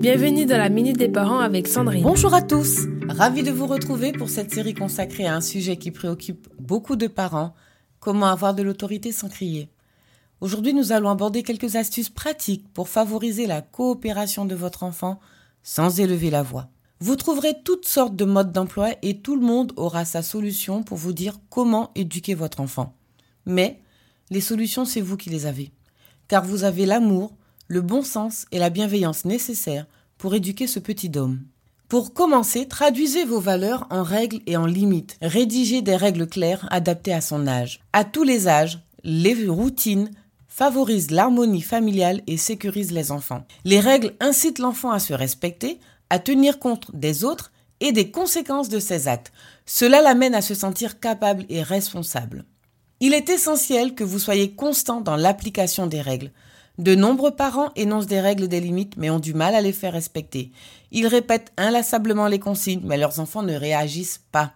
Bienvenue dans la Minute des Parents avec Sandrine. Bonjour à tous, ravi de vous retrouver pour cette série consacrée à un sujet qui préoccupe beaucoup de parents, comment avoir de l'autorité sans crier. Aujourd'hui, nous allons aborder quelques astuces pratiques pour favoriser la coopération de votre enfant sans élever la voix. Vous trouverez toutes sortes de modes d'emploi et tout le monde aura sa solution pour vous dire comment éduquer votre enfant. Mais les solutions, c'est vous qui les avez. Car vous avez l'amour, le bon sens et la bienveillance nécessaires pour éduquer ce petit homme. Pour commencer, traduisez vos valeurs en règles et en limites. Rédigez des règles claires adaptées à son âge. À tous les âges, les routines favorisent l'harmonie familiale et sécurisent les enfants. Les règles incitent l'enfant à se respecter, à tenir compte des autres et des conséquences de ses actes. Cela l'amène à se sentir capable et responsable. Il est essentiel que vous soyez constant dans l'application des règles. De nombreux parents énoncent des règles et des limites mais ont du mal à les faire respecter. Ils répètent inlassablement les consignes mais leurs enfants ne réagissent pas.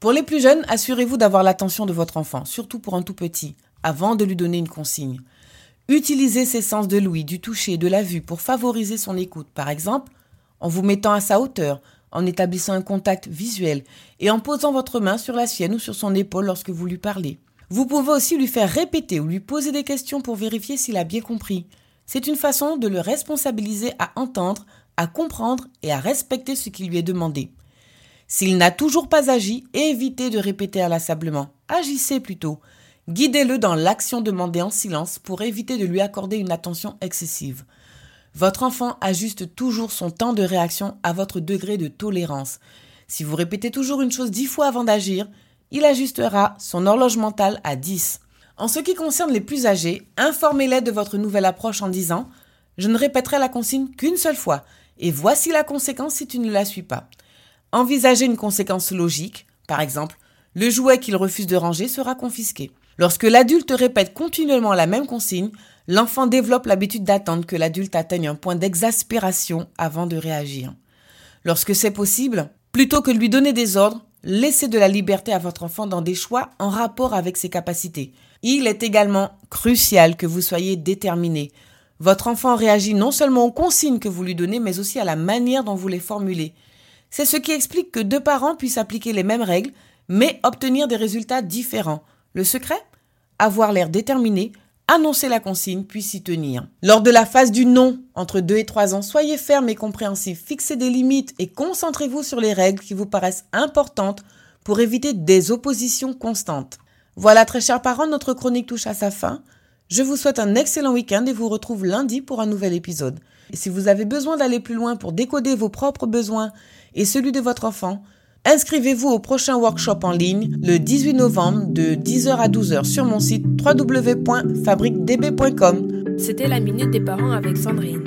Pour les plus jeunes, assurez-vous d'avoir l'attention de votre enfant, surtout pour un tout petit, avant de lui donner une consigne. Utilisez ses sens de l'ouïe, du toucher, de la vue pour favoriser son écoute. Par exemple, en vous mettant à sa hauteur, en établissant un contact visuel et en posant votre main sur la sienne ou sur son épaule lorsque vous lui parlez. Vous pouvez aussi lui faire répéter ou lui poser des questions pour vérifier s'il a bien compris. C'est une façon de le responsabiliser à entendre, à comprendre et à respecter ce qui lui est demandé. S'il n'a toujours pas agi, évitez de répéter inlassablement. Agissez plutôt. Guidez-le dans l'action demandée en silence pour éviter de lui accorder une attention excessive. Votre enfant ajuste toujours son temps de réaction à votre degré de tolérance. Si vous répétez toujours une chose dix fois avant d'agir, il ajustera son horloge mentale à 10. En ce qui concerne les plus âgés, informez-les de votre nouvelle approche en disant Je ne répéterai la consigne qu'une seule fois, et voici la conséquence si tu ne la suis pas. Envisagez une conséquence logique, par exemple, le jouet qu'il refuse de ranger sera confisqué. Lorsque l'adulte répète continuellement la même consigne, l'enfant développe l'habitude d'attendre que l'adulte atteigne un point d'exaspération avant de réagir. Lorsque c'est possible, plutôt que de lui donner des ordres, laissez de la liberté à votre enfant dans des choix en rapport avec ses capacités. Il est également crucial que vous soyez déterminé. Votre enfant réagit non seulement aux consignes que vous lui donnez, mais aussi à la manière dont vous les formulez. C'est ce qui explique que deux parents puissent appliquer les mêmes règles, mais obtenir des résultats différents. Le secret? Avoir l'air déterminé, annoncer la consigne puis s'y tenir. Lors de la phase du non, entre 2 et 3 ans, soyez ferme et compréhensif, fixez des limites et concentrez-vous sur les règles qui vous paraissent importantes pour éviter des oppositions constantes. Voilà très chers parents, notre chronique touche à sa fin. Je vous souhaite un excellent week-end et vous retrouve lundi pour un nouvel épisode. Et si vous avez besoin d'aller plus loin pour décoder vos propres besoins et celui de votre enfant, Inscrivez-vous au prochain workshop en ligne le 18 novembre de 10h à 12h sur mon site www.fabriquedb.com. C'était la minute des parents avec Sandrine.